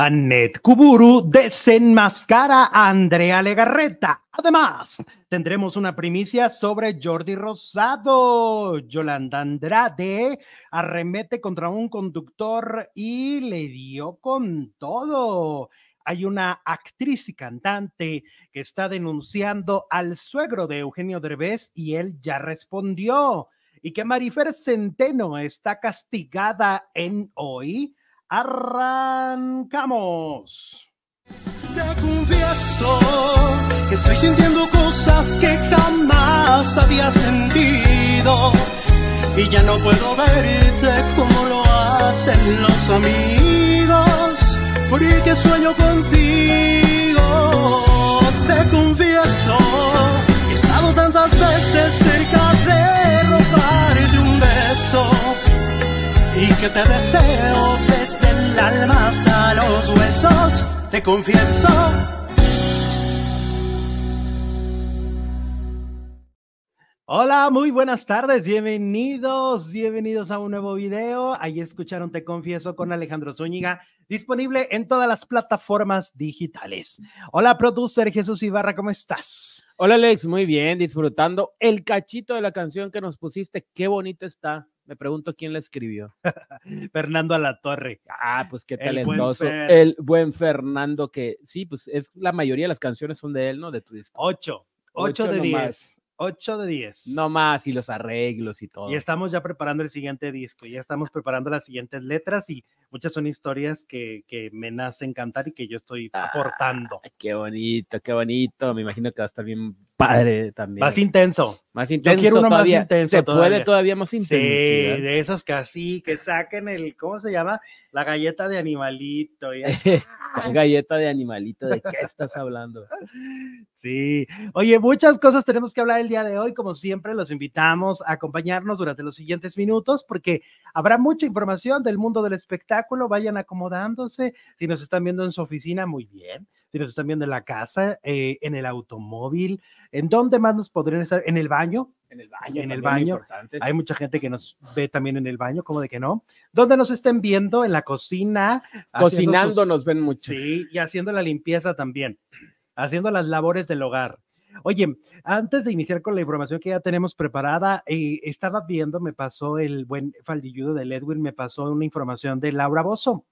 Annette Kuburu desenmascara a Andrea Legarreta. Además, tendremos una primicia sobre Jordi Rosado. Yolanda Andrade arremete contra un conductor y le dio con todo. Hay una actriz y cantante que está denunciando al suegro de Eugenio Derbez y él ya respondió. Y que Marifer Centeno está castigada en hoy Arrancamos. Te confieso que estoy sintiendo cosas que jamás había sentido y ya no puedo verte como lo hacen los amigos, porque sueño contigo. Te confieso he estado tantas veces cerca de robarte un beso que te deseo desde el alma hasta los huesos, te confieso. Hola, muy buenas tardes, bienvenidos, bienvenidos a un nuevo video. Ahí escucharon Te Confieso con Alejandro Zúñiga, disponible en todas las plataformas digitales. Hola, producer Jesús Ibarra, ¿cómo estás? Hola, Alex, muy bien, disfrutando el cachito de la canción que nos pusiste, qué bonita está. Me pregunto quién la escribió. Fernando Alatorre. Ah, pues qué talentoso. El buen, Fernando, que sí, pues es la mayoría de las canciones son de él, ¿no? De tu disco. Ocho. Ocho, de diez. 8 de 10. No más, y los arreglos y todo. Y estamos ya preparando el siguiente disco, ya estamos preparando las siguientes letras y muchas son historias que, que me nacen cantar y que yo estoy aportando. qué bonito, qué bonito. Me imagino que va a estar bien padre también. Más intenso. Más intenso. Yo quiero uno más intenso. Se puede todavía más intenso. Sí, de esos que así, que saquen el, ¿cómo se llama? La galleta de animalito. galleta de animalito? ¿De qué estás hablando? Sí. Oye, muchas cosas tenemos que hablar el día de hoy. Como siempre, los invitamos a acompañarnos durante los siguientes minutos porque habrá mucha información del mundo del espectáculo. Vayan acomodándose. Si nos están viendo en su oficina, muy bien si nos están viendo en la casa, eh, en el automóvil, ¿en dónde más nos podrían estar? ¿En el baño? En el baño. En el baño. Hay mucha gente que nos ve también en el baño, como de que no. ¿Dónde nos estén viendo? En la cocina. Cocinando nos ven mucho. Sí, y haciendo la limpieza también, haciendo las labores del hogar. Oye, antes de iniciar con la información que ya tenemos preparada, eh, estaba viendo, me pasó el buen faldilludo de Edwin, me pasó una información de Laura Bozo.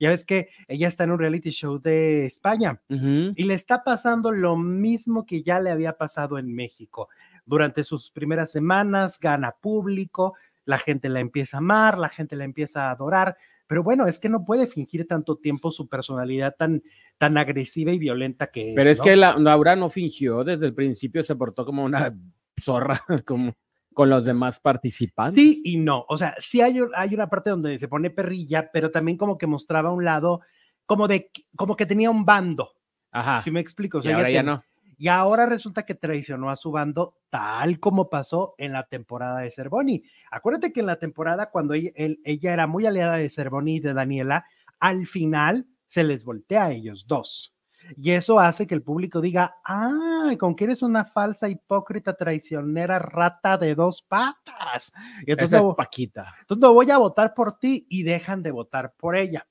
Ya ves que ella está en un reality show de España y le está pasando lo mismo que ya le había pasado en México. Durante sus primeras semanas gana público, la gente la empieza a amar, la gente la empieza a adorar, pero bueno, es que no puede fingir tanto tiempo su personalidad tan, tan agresiva y violenta que es. Pero es que Laura no fingió, desde el principio se portó como una zorra, como con los demás participantes. Sí y no, o sea, sí hay, hay una parte donde se pone perrilla, pero también como que mostraba un lado como de, como que tenía un bando. Ajá. Si me explico. y ahora ya no. Y ahora resulta que traicionó a su bando tal como pasó en la temporada de Cervoni. Acuérdate que en la temporada cuando ella, ella era muy aliada de Cervoni y de Daniela, al final se les voltea a ellos dos. Y eso hace que el público diga, ah, con que eres una falsa, hipócrita, traicionera, rata de dos patas. Y entonces, Paquita. Entonces no voy a votar por ti y dejan de votar por ella.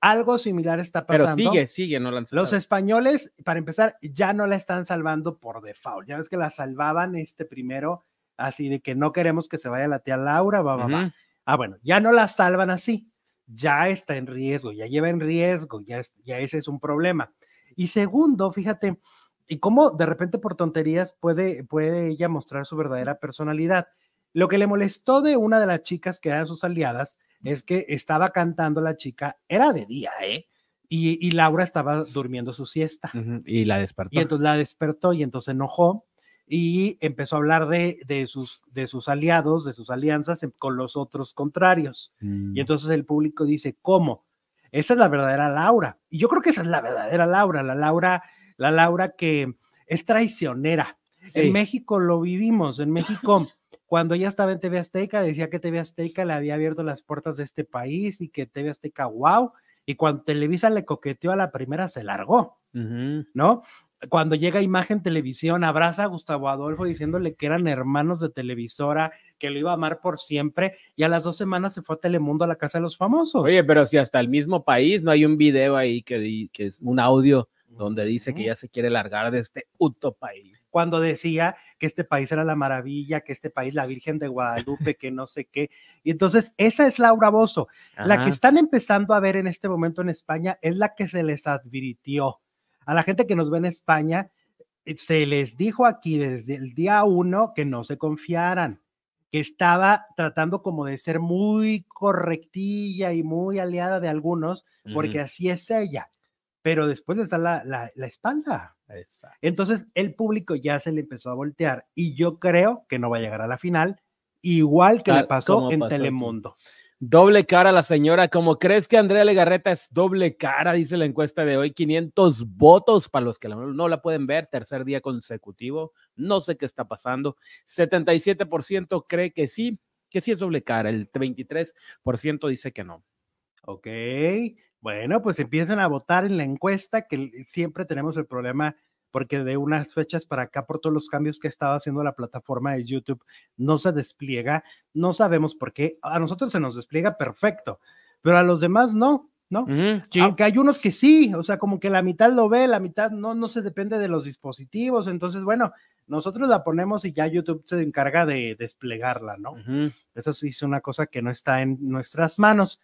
Algo similar está pasando. Pero sigue, sigue, no la Los españoles, para empezar, ya no la están salvando por default. Ya ves que la salvaban este primero, así de que no queremos que se vaya la tía Laura, va, va, va. Ah, bueno, ya no la salvan así. Ya está en riesgo, ya lleva en riesgo, ya, ya ese es un problema. Y segundo, fíjate, y cómo de repente por tonterías puede, puede ella mostrar su verdadera personalidad. Lo que le molestó de una de las chicas que eran sus aliadas es que estaba cantando la chica, era de día, ¿eh? Y, Laura estaba durmiendo su siesta. Y la despertó. Y entonces la despertó y entonces enojó y empezó a hablar de, de, sus, de sus aliados, de sus alianzas con los otros contrarios. Y mm. entonces el público dice, ¿cómo? Esa es la verdadera Laura. Y yo creo que esa es la verdadera Laura, la Laura, la Laura que es traicionera. En México lo vivimos, en México, cuando ella estaba en TV Azteca, decía que TV Azteca le había abierto las puertas de este país y que TV Azteca, wow, Y cuando Televisa le coqueteó a la primera, se largó. ¿no? Cuando llega Imagen Televisión, abraza a Gustavo Adolfo diciéndole que eran hermanos de televisora, que lo iba a amar por siempre, y a las dos semanas se fue a Telemundo a la Casa de los Famosos. Oye, pero si hasta el mismo país no hay un video ahí que, que es un audio donde dice que ya se quiere largar de este puto país. Cuando decía que este país era la maravilla, que este país la Virgen de Guadalupe, que no sé qué. Y entonces esa es Laura Bozo. La que están empezando a ver en este momento en España es la que se les advirtió. A la gente que nos ve en España, eh, se les dijo aquí desde el día uno que no se confiaran, que estaba tratando como de ser muy correctilla y muy aliada de algunos, porque así es ella. Pero después les da la, la- la espalda. Exacto. Entonces el público ya se le empezó a voltear y yo creo que no va a llegar a la final, igual que le pasó como en pasó aquí. Telemundo. Doble cara la señora. ¿Cómo crees que Andrea Legarreta es doble cara? Dice la encuesta de hoy. 500 votos para los que no la pueden ver. Tercer día consecutivo. No sé qué está pasando. 77% cree que sí, que sí es doble cara. El 23% dice que no. Ok, bueno, pues empiecen a votar en la encuesta, que siempre tenemos el problema porque de unas fechas para acá, por todos los cambios que estaba haciendo la plataforma de YouTube, no se despliega, no sabemos por qué, a nosotros se nos despliega perfecto, pero a los demás no, ¿no? Sí. Aunque hay unos que sí, o sea, como que la mitad lo ve, la mitad no, no se depende de los dispositivos, entonces, bueno, nosotros la ponemos y ya YouTube se encarga de desplegarla, ¿no? Ujú. Eso sí es una cosa que no está en nuestras manos,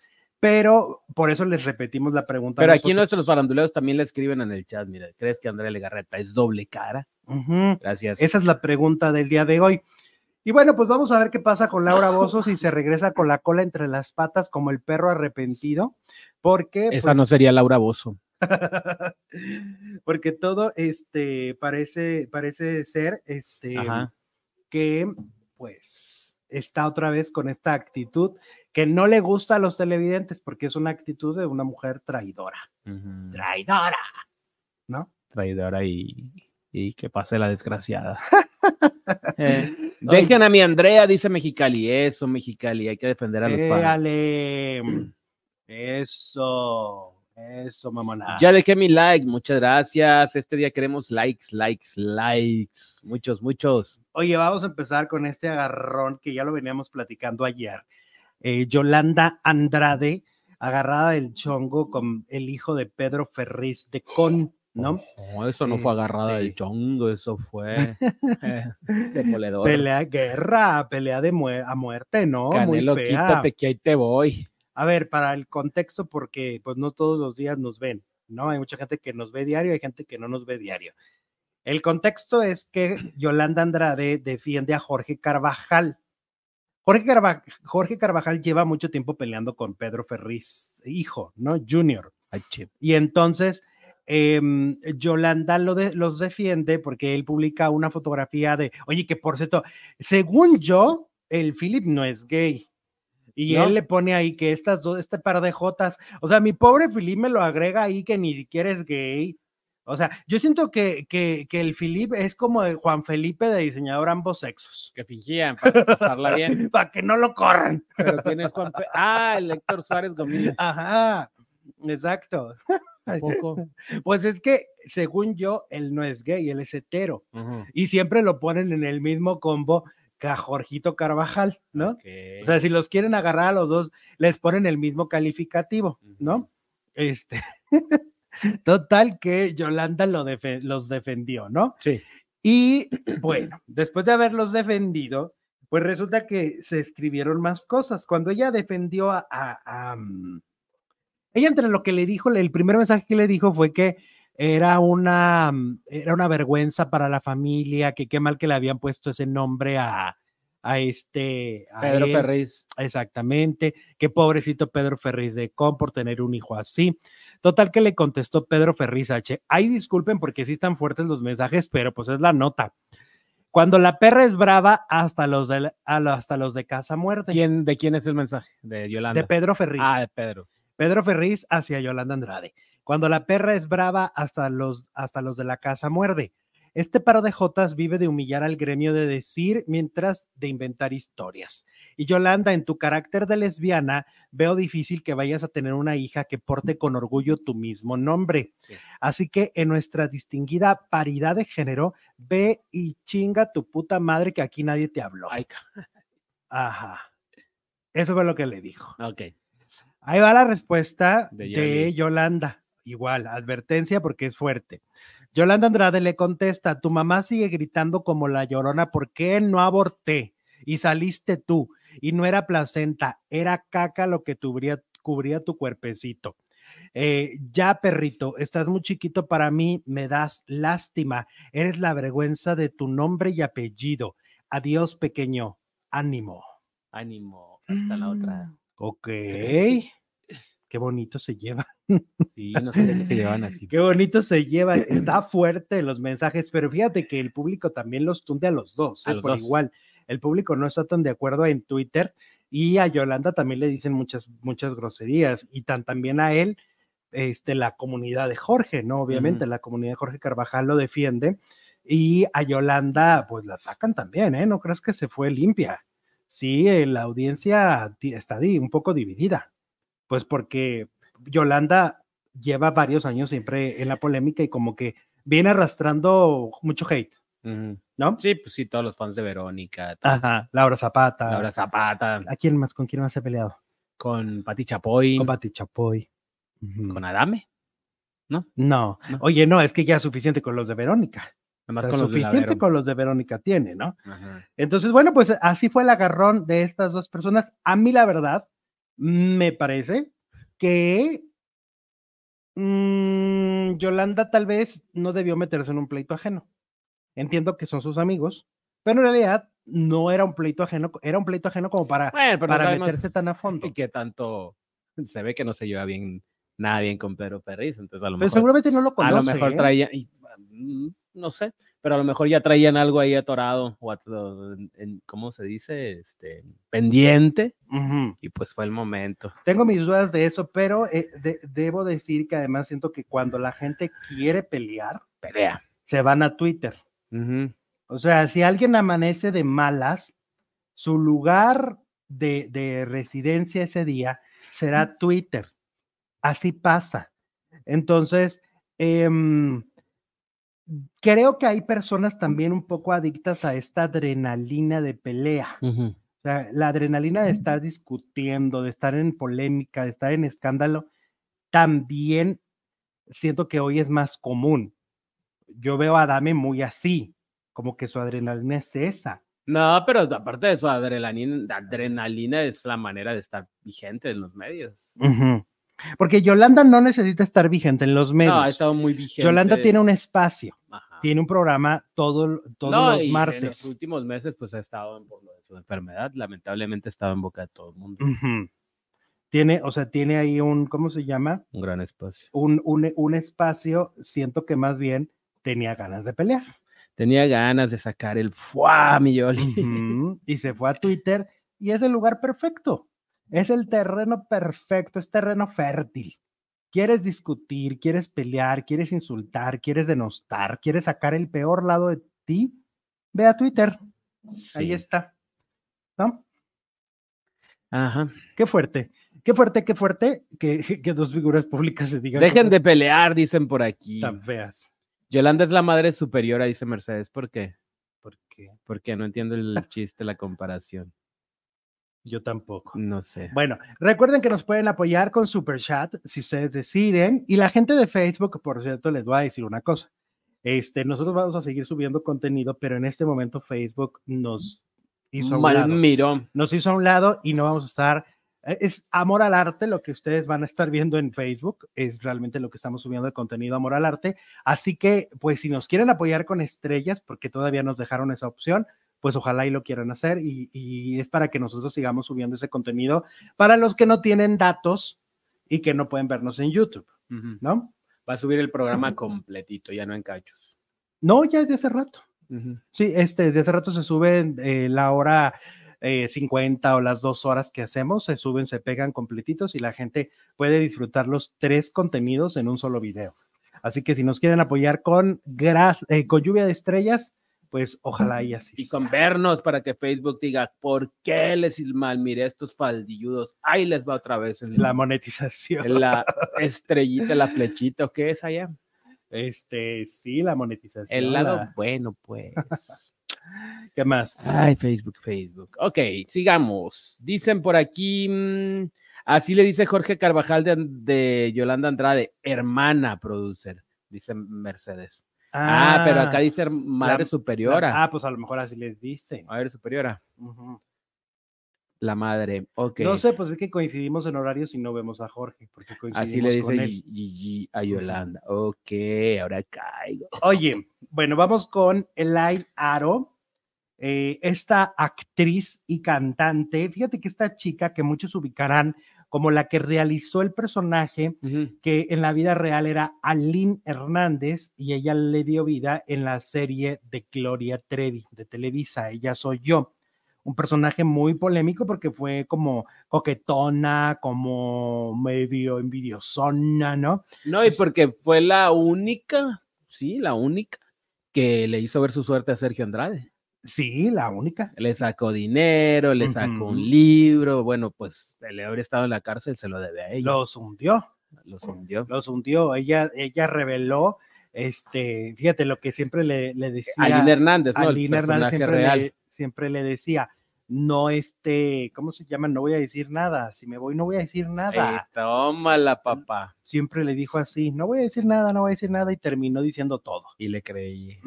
pero por eso les repetimos la pregunta. Pero aquí nuestros faranduleros también le escriben en el chat. Mira, ¿crees que Andrea Legarreta es doble cara? Gracias. Esa es la pregunta del día de hoy. Y bueno, pues vamos a ver qué pasa con Laura Bozo si se regresa con la cola entre las patas como el perro arrepentido, porque Esa pues, no sería Laura Bozo. porque todo este parece parece ser este Ajá. que pues está otra vez con esta actitud que no le gusta a los televidentes porque es una actitud de una mujer traidora. Traidora, ¿no? traidora y, y que pase la desgraciada. Eh, dejen a mi Andrea, dice Mexicali. Eso, Mexicali, hay que defender a los padres. Éale. Eso, eso, mamona. Ya dejé mi like, muchas gracias. Este día queremos likes, likes, likes. Muchos, muchos. Oye, vamos a empezar con este agarrón que ya lo veníamos platicando ayer. Eh, Yolanda Andrade, agarrada del chongo con el hijo de Pedro Ferriz de Con, ¿no? No, eso no fue agarrada del Este. chongo, eso fue eh, demoledor. Pelea, guerra, pelea de a muerte, ¿no? Canelo, Muy fea. quítate que ahí te voy. A ver, para el contexto, porque pues no todos los días nos ven, ¿no? Hay mucha gente que nos ve diario, hay gente que no nos ve diario. El contexto es que Yolanda Andrade defiende a Jorge Carvajal. Jorge, Carva- Jorge Carvajal lleva mucho tiempo peleando con Pedro Ferriz, hijo, ¿no? Junior. Ay. Y entonces em, Yolanda lo de- los defiende porque él publica una fotografía de, oye, que por cierto, según yo, el Philip no es gay. Y ¿No? él le pone ahí que estas dos, este par de jotas, o sea, mi pobre Philip me lo agrega ahí que ni siquiera es gay. O sea, yo siento que, que, que el Philip es como el Juan Felipe de diseñador ambos sexos. Que fingían para pasarla bien. Para que no lo corran. Pero tienes Juan Fe- Ah, el Héctor Suárez Gomila. Ajá, exacto. Pues es que, según yo, él no es gay, él es hetero. Y siempre lo ponen en el mismo combo que a Jorgito Carvajal, ¿no? O sea, si los quieren agarrar a los dos, les ponen el mismo calificativo, ¿no? Este. Total que Yolanda lo los defendió, ¿no? sí. Y bueno, después de haberlos defendido, pues resulta que se escribieron más cosas. Cuando ella defendió a, a- a, mm, ella entre lo que le dijo, el primer mensaje que le dijo fue que era una, mm, era una vergüenza para la familia, que qué mal que le habían puesto ese nombre a, a este a Pedro él. Ferriz. Exactamente, qué pobrecito Pedro Ferriz de Con por tener un hijo así. Total que le contestó Pedro Ferriz H. Ay, disculpen porque sí están fuertes los mensajes, pero pues es la nota. Cuando la perra es brava, hasta los de, hasta los de casa muerte. ¿Quién, ¿De quién es el mensaje? De Yolanda. De Pedro Ferriz. Ah, de Pedro. Pedro Ferriz hacia Yolanda Andrade. Cuando la perra es brava, hasta los, hasta los de la casa muerde. Este par de jotas vive de humillar al gremio de decir mientras de inventar historias. Y Yolanda, en tu carácter de lesbiana, veo difícil que vayas a tener una hija que porte con orgullo tu mismo nombre. Sí. Así que en nuestra distinguida paridad de género, ve y chinga tu puta madre que aquí nadie te habló. Ajá. Eso fue lo que le dijo. ok. Ahí va la respuesta De. Yolanda. Igual, advertencia porque es fuerte. Yolanda Andrade le contesta, tu mamá sigue gritando como la llorona, ¿por qué no aborté? Y saliste tú, y no era placenta, era caca lo que cubría, cubría tu cuerpecito. Eh, ya, perrito, estás muy chiquito para mí, me das lástima, eres la vergüenza de tu nombre y apellido. Adiós, pequeño, ánimo. Ánimo. Hasta la otra. Ok. Qué bonito se lleva. Sí, no sé qué se llevan así. Qué bonito se lleva. Está fuerte los mensajes, pero fíjate que el público también los tunde a los dos, A ¿eh? los por dos. igual. El público no está tan de acuerdo en Twitter y a Yolanda también le dicen muchas, muchas groserías y tan, también a él, este, la comunidad de Jorge, ¿no? Obviamente la comunidad de Jorge Carvajal lo defiende y a Yolanda, pues la atacan también, ¿eh? No crees que se fue limpia. Sí, eh, la audiencia está un poco dividida, pues porque Yolanda lleva varios años siempre en la polémica y como que viene arrastrando mucho hate. ¿no? Sí, pues sí, todos los fans de Verónica, Ajá, Laura Zapata. Laura Zapata, ¿A quién más? ¿Con quién más se ha peleado? con Pati Chapoy, Con Pati Chapoy. Con Adame, No. No. oye, no, es que ya es suficiente con los de Verónica. O sea, con suficiente con los de Verónica tiene, ¿no? Ajá. Entonces, bueno, pues así fue el agarrón de estas dos personas. A mí, la verdad, me parece que mm, Yolanda tal vez no debió meterse en un pleito ajeno. Entiendo que son sus amigos, pero en realidad no era un pleito ajeno, era un pleito ajeno como para, Bueno, para sabemos meterse tan a fondo. que tanto se ve que no se lleva bien, nada bien con Pedro Perriz, entonces a lo Pero mejor, seguramente no lo a conoce. lo mejor ¿eh? traían, y, mm, no sé, pero a lo mejor ya traían algo ahí atorado, o ato- en- en- ¿cómo se dice? Este, pendiente, y pues fue el momento. Tengo mis dudas de eso, pero eh, de- debo decir que además siento que cuando la gente quiere pelear, Pelea. se van a Twitter. O sea, si alguien amanece de malas, su lugar de, de residencia ese día será Twitter. Así pasa. Entonces, em, creo que hay personas también un poco adictas a esta adrenalina de pelea. Ujú. O sea, la adrenalina de estar discutiendo, de estar en polémica, de estar en escándalo, también siento que hoy es más común. Yo veo a Dame muy así, como que su adrenalina es esa. No, pero aparte de eso, adrenalina, adrenalina es la manera de estar vigente en los medios. Ujú. Porque Yolanda no necesita estar vigente en los medios. No, ha estado muy vigente. Yolanda tiene un espacio, Ajá. tiene un programa todo, todos No, los y En los martes. últimos meses, pues ha estado en- por lo de su enfermedad, lamentablemente ha estado en boca de todo el mundo. Ujú. Tiene, o sea, tiene ahí un, ¿cómo se llama? Un gran espacio. Un, un, un espacio, siento que más bien tenía ganas de pelear. Tenía ganas de sacar el fuá, mi Yoli. Ujú, Y se fue a Twitter y es el lugar perfecto. Es el terreno perfecto, es terreno fértil. Quieres discutir, quieres pelear, quieres insultar, quieres denostar, quieres sacar el peor lado de ti, ve a Twitter. Ahí está. ¿No? Ajá. Qué fuerte, qué fuerte, qué fuerte que, que dos figuras públicas se digan. Dejen de pelear, dicen por aquí. tan feas. Yolanda es la madre superiora, dice Mercedes. ¿Por qué? Porque Porque no entiendo el chiste, la comparación. Yo tampoco. No sé. Bueno, recuerden que nos pueden apoyar con Super Chat si ustedes deciden. Y la gente de Facebook, por cierto, les voy a decir una cosa. Este, nosotros vamos a seguir subiendo contenido, pero en este momento Facebook nos hizo a un Mal lado. miro. Nos hizo a un lado y no vamos a estar. eh, Es amor al arte lo que ustedes van a estar viendo en Facebook. Es realmente lo que estamos subiendo de contenido amor al arte. Así que, pues, si nos quieren apoyar con estrellas, porque todavía nos dejaron esa opción, pues ojalá y lo quieran hacer y, y es para que nosotros sigamos subiendo ese contenido para los que no tienen datos y que no pueden vernos en YouTube. ¿no? Va a subir el programa completito, ya no en cachos. No, ya desde hace rato. Ujú. Sí, este, desde hace rato se suben eh, la hora eh, 50 o las dos horas que hacemos, se suben, se pegan completitos y la gente puede disfrutar los tres contenidos en un solo video. Así que si nos quieren apoyar con, gras- eh, con lluvia de estrellas, pues ojalá y así. Y con vernos para que Facebook diga, ¿por qué les mal miré estos faldilludos? Ahí les va otra vez el- la monetización. la estrellita, la flechita, ¿o qué es allá? Este, sí, la monetización. El lado la- bueno, pues. ¿Qué más? Ay, Facebook, Facebook. Ok, sigamos. Dicen por aquí, mm, así le dice Jorge Carvajal de, de Yolanda Andrade, hermana producer, dice Mercedes. Ah, pero acá dice madre la- superiora. Ah, pues a lo mejor así les dicen. Madre superiora, la madre. Ok. No sé, pues es que coincidimos en horarios y no vemos a Jorge, porque coincidimos Así le dice Gigi a Yolanda. Ok, ahora caigo. Oye, bueno, vamos con Elaine Aro, eh, esta actriz y cantante. Fíjate que esta chica que muchos ubicarán como la que realizó el personaje que en la vida real era Aline Hernández y ella le dio vida en la serie de Gloria Trevi de Televisa, Ella soy yo. Un personaje muy polémico porque fue como coquetona, como medio envidiosona, ¿no? No, y porque fue la única, sí, la única que le hizo ver su suerte a Sergio Andrade. Sí, la única. Le sacó dinero, le sacó un libro. Bueno, pues el haber estado en la cárcel se lo debe a ella. Los hundió. Los hundió. los hundió. Ella, ella reveló, este, fíjate lo que siempre le, le decía. Aline Hernández, ¿no? Aline Hernández siempre le, siempre le decía, no este, ¿cómo se llama? No voy a decir nada. Si me voy, no voy a decir nada. tómala, papá. Siempre le dijo así, no voy a decir nada, no voy a decir nada, y terminó diciendo todo. Y le creí.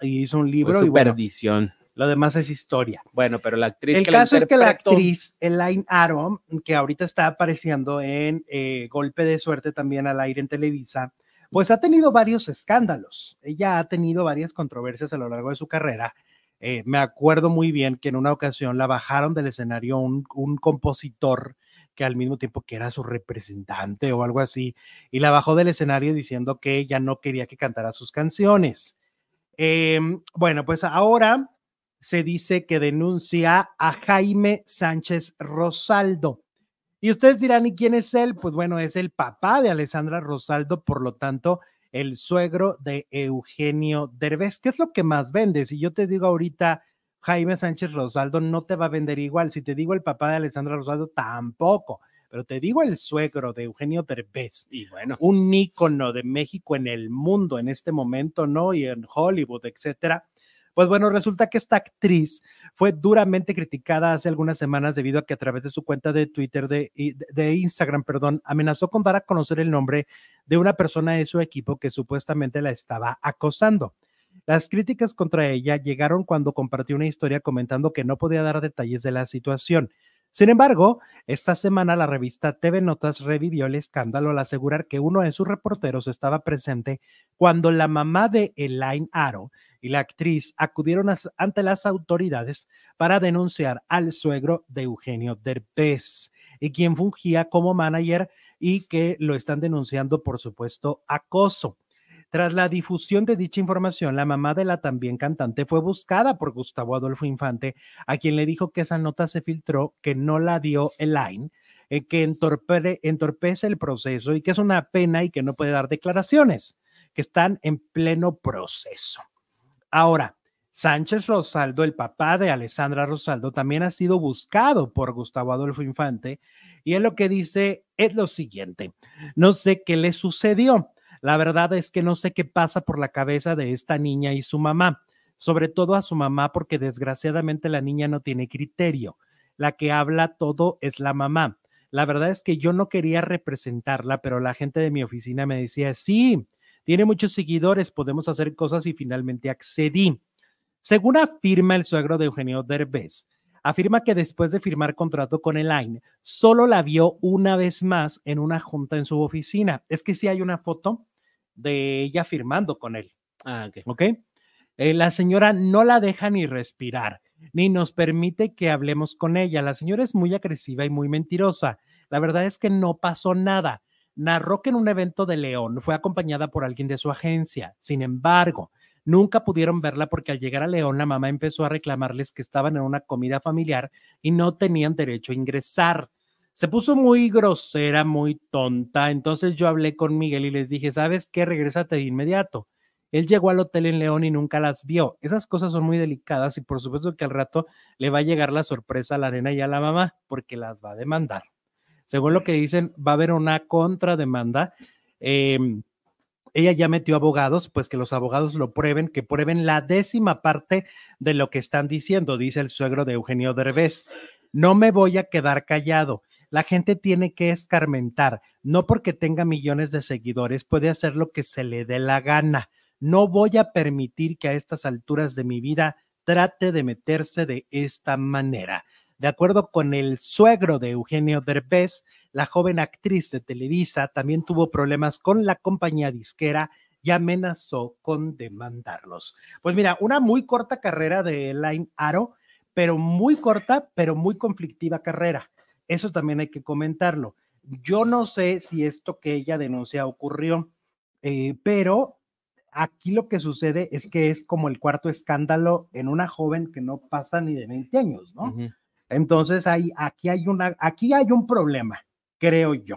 Y hizo un libro su y bueno, perdición. lo demás es historia. Bueno, pero la actriz El que la caso es que la actriz Elaine Aro, que ahorita está apareciendo en eh, Golpe de Suerte también al aire en Televisa, pues ha tenido varios escándalos. Ella ha tenido varias controversias a lo largo de su carrera. Eh, me acuerdo muy bien que en una ocasión la bajaron del escenario un, un compositor que al mismo tiempo que era su representante o algo así, y la bajó del escenario diciendo que ella no quería que cantara sus canciones. Em, bueno, pues ahora se dice que denuncia a Jaime Sánchez Rosaldo. Y ustedes dirán, ¿y quién es él? Pues bueno, es el papá de Alessandra Rosaldo, por lo tanto, el suegro de Eugenio Derbez. ¿Qué es lo que más vende? Si yo te digo ahorita Jaime Sánchez Rosaldo, no te va a vender igual. Si te digo el papá de Alessandra Rosaldo, tampoco. Pero te digo el suegro de Eugenio Derbez, Y bueno, un ícono de México en el mundo en este momento, ¿no? Y en Hollywood, etcétera. Pues bueno, resulta que esta actriz fue duramente criticada hace algunas semanas debido a que a través de su cuenta de Twitter, de Instagram, perdón, amenazó con dar a conocer el nombre de una persona de su equipo que supuestamente la estaba acosando. Las críticas contra ella llegaron cuando compartió una historia comentando que no podía dar detalles de la situación. Sin embargo, esta semana la revista TV Notas revivió el escándalo al asegurar que uno de sus reporteros estaba presente cuando la mamá de Elaine Aro y la actriz acudieron ante las autoridades para denunciar al suegro de Eugenio Derbez, y quien fungía como manager y que lo están denunciando por supuesto acoso. Tras la difusión de dicha información, la mamá de la también cantante fue buscada por Gustavo Adolfo Infante, a quien le dijo que esa nota se filtró, que no la dio Elaine, eh, que entorpece el proceso y que es una pena y que no puede dar declaraciones, que están en pleno proceso. Ahora, Sánchez Rosaldo, el papá de Alessandra Rosaldo, también ha sido buscado por Gustavo Adolfo Infante y él lo que dice es lo siguiente, no sé qué le sucedió, la verdad es que no sé qué pasa por la cabeza de esta niña y su mamá, sobre todo a su mamá porque desgraciadamente la niña no tiene criterio, la que habla todo es la mamá. La verdad es que yo no quería representarla, pero la gente de mi oficina me decía, sí, tiene muchos seguidores, podemos hacer cosas y finalmente accedí. Según afirma el suegro de Eugenio Derbez, afirma que después de firmar contrato con Elaine, solo la vio una vez más en una junta en su oficina. Es que sí hay una foto de ella firmando con él, ah, ok. Eh, la señora no la deja ni respirar, ni nos permite que hablemos con ella. La señora es muy agresiva y muy mentirosa. La verdad es que no pasó nada. Narró que en un evento de León fue acompañada por alguien de su agencia. Sin embargo, nunca pudieron verla porque al llegar a León la mamá empezó a reclamarles que estaban en una comida familiar y no tenían derecho a ingresar. Se puso muy grosera, muy tonta. Entonces yo hablé con Miguel y les dije, ¿sabes qué? Regrésate de inmediato. Él llegó al hotel en León y nunca las vio. Esas cosas son muy delicadas y por supuesto que al rato le va a llegar la sorpresa a la nena y a la mamá porque las va a demandar. Según lo que dicen, va a haber una contrademanda. Em, ella ya metió abogados, pues que los abogados lo prueben, que prueben la décima parte de lo que están diciendo, dice el suegro de Eugenio Derbez. No me voy a quedar callado. La gente tiene que escarmentar. No porque tenga millones de seguidores puede hacer lo que se le dé la gana. No voy a permitir que a estas alturas de mi vida trate de meterse de esta manera. De acuerdo con el suegro de Eugenio Derbez, la joven actriz de Televisa también tuvo problemas con la compañía disquera y amenazó con demandarlos. Pues mira, una muy corta carrera de Elaine Aro, pero muy corta, pero muy conflictiva carrera. Eso también hay que comentarlo. Yo no sé si esto que ella denuncia ocurrió, eh, pero aquí lo que sucede es que es como el cuarto escándalo en una joven que no pasa ni de 20 años, ¿no? Entonces aquí, hay una, aquí hay un problema, creo yo.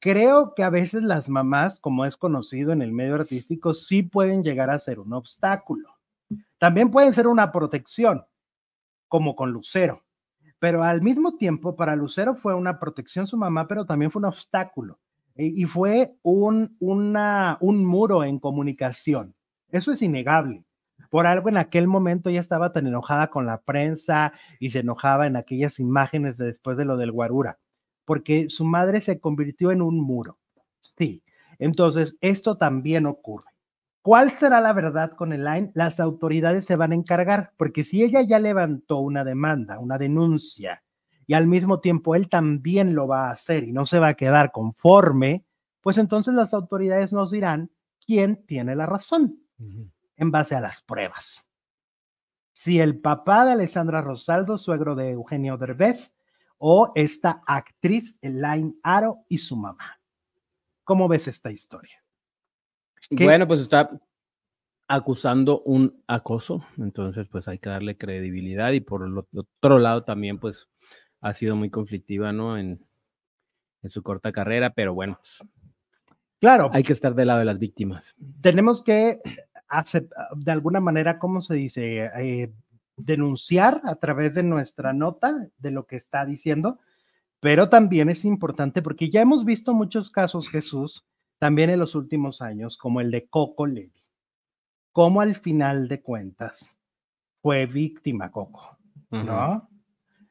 Creo que a veces las mamás, como es conocido en el medio artístico, sí pueden llegar a ser un obstáculo. También pueden ser una protección, como con Lucero. Pero al mismo tiempo, para Lucero fue una protección su mamá, pero también fue un obstáculo y fue un, una, un muro en comunicación. Eso es innegable. Por algo en aquel momento ella estaba tan enojada con la prensa y se enojaba en aquellas imágenes de después de lo del Guarura, porque su madre se convirtió en un muro. Sí, entonces esto también ocurre. ¿Cuál será la verdad con el line? Las autoridades se van a encargar, porque si ella ya levantó una demanda, una denuncia, y al mismo tiempo él también lo va a hacer y no se va a quedar conforme, pues entonces las autoridades nos dirán quién tiene la razón en base a las pruebas. Si el papá de Alessandra Rosaldo, suegro de Eugenio Derbez, o esta actriz Elaine Aro y su mamá. ¿Cómo ves esta historia? Bueno, pues está acusando un acoso, entonces pues hay que darle credibilidad y por el otro lado también pues ha sido muy conflictiva, ¿no? En, en su corta carrera, pero bueno, pues, claro. Hay que estar del lado de las víctimas. Tenemos que de alguna manera, ¿cómo se dice? Eh, denunciar a través de nuestra nota de lo que está diciendo, pero también es importante porque ya hemos visto muchos casos, Jesús, también en los últimos años, como el de Coco Levi, como al final de cuentas fue víctima Coco, ¿no?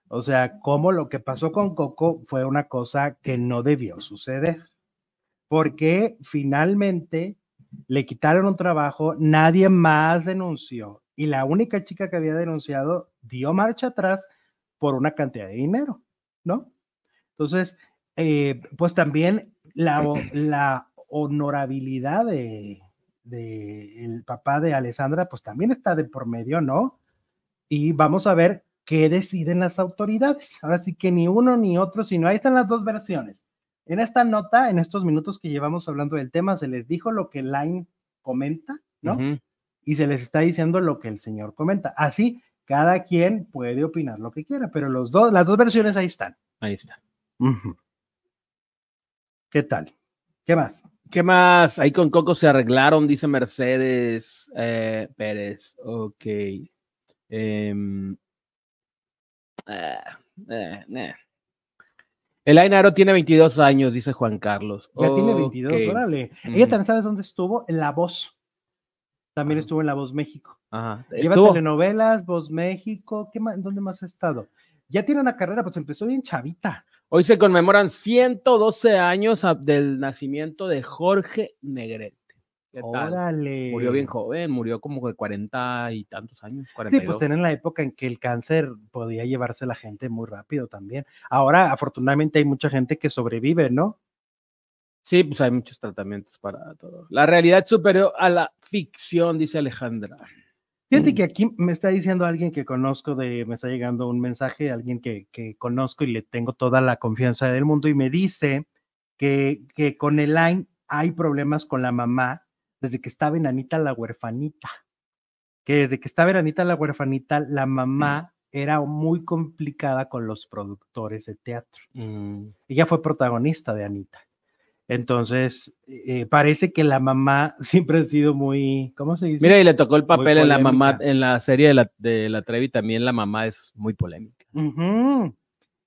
O sea, como lo que pasó con Coco fue una cosa que no debió suceder, porque finalmente le quitaron un trabajo, nadie más denunció y la única chica que había denunciado dio marcha atrás por una cantidad de dinero, ¿no? Entonces, eh, pues también la, honorabilidad de, de el papá de Alessandra, pues también está de por medio, ¿no? Y vamos a ver qué deciden las autoridades. Ahora sí que ni uno ni otro, sino ahí están las dos versiones. En esta nota, en estos minutos que llevamos hablando del tema, se les dijo lo que Line comenta, ¿no? Y se les está diciendo lo que el señor comenta. Así, cada quien puede opinar lo que quiera, pero los dos, las dos versiones ahí están. Ahí está. ¿Qué tal? ¿Qué más? ¿Qué más? Ahí con Coco se arreglaron, dice Mercedes eh, Pérez. Ok. Eh, eh, eh, El Ainaro tiene 22 años, dice Juan Carlos. Ya tiene 22, órale. Ella también sabes dónde estuvo, en La Voz. También estuvo en La Voz México. Ajá. Lleva telenovelas, Voz México, ¿qué más? ¿dónde más ha estado? Ya tiene una carrera, pues empezó bien chavita. Hoy se conmemoran 112 años del nacimiento de Jorge Negrete. Órale. Murió bien joven, murió como de 40 y tantos años. Sí, pues en la época en que el cáncer podía llevarse a la gente muy rápido también. Ahora, afortunadamente, hay mucha gente que sobrevive, ¿no? Sí, pues hay muchos tratamientos para todo. La realidad superior a la ficción, dice Alejandra. Fíjate que aquí me está diciendo alguien que conozco, de, me está llegando un mensaje, alguien que, que conozco y le tengo toda la confianza del mundo y me dice que, que con el line hay problemas con la mamá desde que estaba enanita la huerfanita, que desde que estaba enanita la huerfanita, la mamá era muy complicada con los productores de teatro. Mm. Ella fue protagonista de Anita. Entonces, eh, parece que la mamá siempre ha sido muy, ¿cómo se dice? Mira, y le tocó el papel en la mamá, en la serie de la, de la Trevi, también la mamá es muy polémica.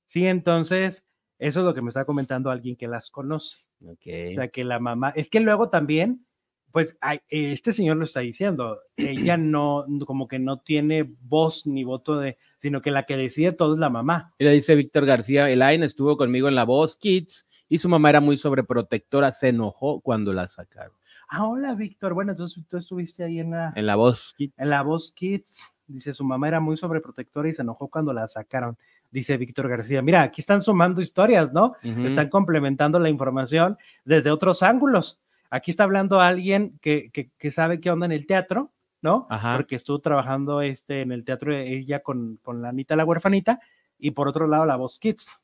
Sí, entonces, eso es lo que me está comentando alguien que las conoce. O Ok. sea, que la mamá, es que luego también, pues ay, este señor lo está diciendo, ella no, como que no tiene voz ni voto de, sino que la que decide todo es la mamá. Mira, dice Víctor García, Elaine estuvo conmigo en La Voz Kids y su mamá era muy sobreprotectora, se enojó cuando la sacaron. Ah, hola, Víctor. Bueno, entonces tú estuviste ahí en la, En La Voz Kids. en la Voz Kids. Dice, su mamá era muy sobreprotectora y se enojó cuando la sacaron. Dice Víctor García. Mira, aquí están sumando historias, ¿no? Están complementando la información desde otros ángulos. Aquí está hablando alguien que, que, que sabe qué onda en el teatro, ¿no? Ajá. Porque estuvo trabajando este, en el teatro de ella con, con la Anita la huerfanita y por otro lado la Voz Kids.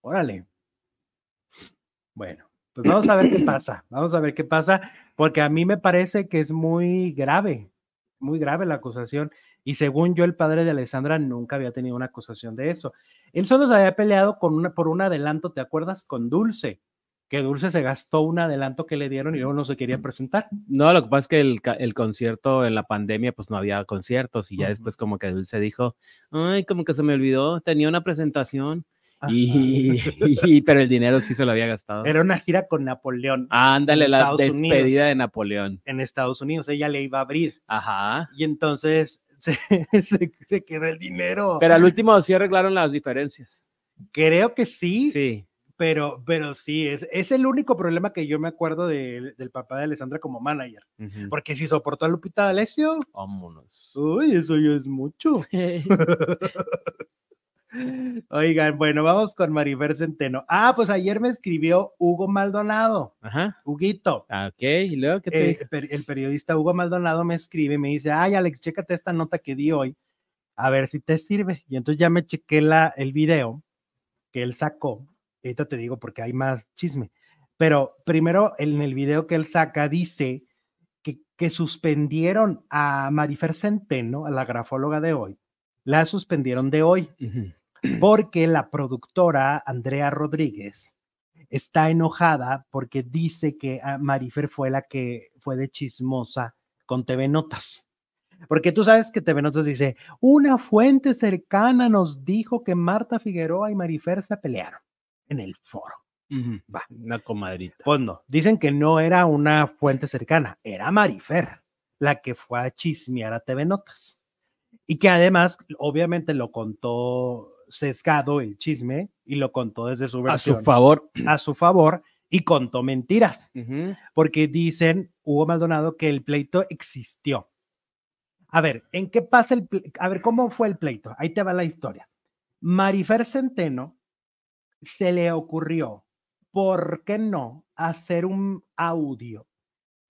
Órale. Bueno, pues vamos a ver qué pasa. Vamos a ver qué pasa, porque a mí me parece que es muy grave, muy grave la acusación. Y según yo, el padre de Alessandra nunca había tenido una acusación de eso. Él solo se había peleado con una, por un adelanto, ¿te acuerdas? Con Dulce, que Dulce se gastó un adelanto que le dieron y luego no se quería presentar. No, lo que pasa es que el, el concierto en la pandemia, pues no había conciertos y ya después como que Dulce dijo, ay, como que se me olvidó, tenía una presentación y, y- pero el dinero sí se lo había gastado. Era una gira con Napoleón Ándale, la Estados despedida Unidos. de Napoleón. en Estados Unidos. Ella le iba a abrir Ajá. y entonces se, se, se quedó el dinero. Pero al último sí arreglaron las diferencias. Creo que sí, Sí. Pero, pero sí, es, es el único problema que yo me acuerdo de- del papá de Alessandra como manager. Porque si soportó a Lupita D'Alessio, Vámonos. uy, eso ya es mucho. Oigan, bueno, vamos con Marifer Centeno. Ah, pues ayer me escribió Hugo Maldonado, Ajá. Huguito. Ah, Ok, y luego qué te Eh, el periodista Hugo Maldonado me escribe y me dice, ay, Alex, chécate esta nota que di hoy, a ver si te sirve. Y entonces ya me chequé la, el video que él sacó. Ahorita te digo porque hay más chisme. Pero primero en el video que él saca dice que, que suspendieron a Marifer Centeno, a la grafóloga de hoy. La suspendieron de hoy porque la productora Andrea Rodríguez está enojada porque dice que ah, Marifer fue la que fue de chismosa con TV Notas. Porque tú sabes que TV Notas dice, una fuente cercana nos dijo que Marta Figueroa y Marifer se pelearon en el foro. Va. Una comadrita. Pues no, dicen que no era una fuente cercana, era Marifer la que fue a chismear a TV Notas. Y que además, obviamente, lo contó sesgado el chisme y lo contó desde su A versión su favor. a su favor y contó mentiras, porque dicen Hugo Maldonado que el pleito existió. A ver, ¿en qué pasa el A ver, ¿cómo fue el pleito? Ahí te va la historia. Marifer Centeno se le ocurrió, ¿por qué no hacer un audio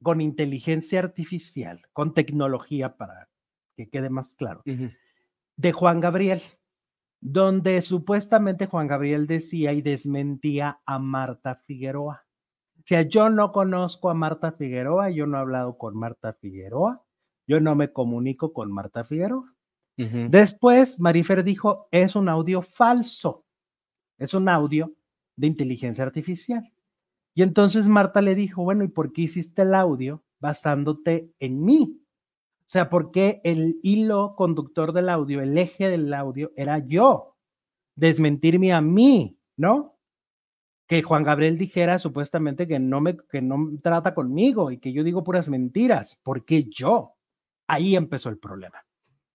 con inteligencia artificial, con tecnología para que quede más claro, de Juan Gabriel, donde supuestamente Juan Gabriel decía y desmentía a Marta Figueroa. O sea, yo no conozco a Marta Figueroa, yo no he hablado con Marta Figueroa, yo no me comunico con Marta Figueroa. Después, Marifer dijo, es un audio falso, es un audio de inteligencia artificial. Y entonces Marta le dijo, bueno, ¿y por qué hiciste el audio basándote en mí? O sea, porque el hilo conductor del audio, el eje del audio era yo, desmentirme a mí, ¿no? Que Juan Gabriel dijera supuestamente que no me que no trata conmigo y que yo digo puras mentiras, porque yo. Ahí empezó el problema.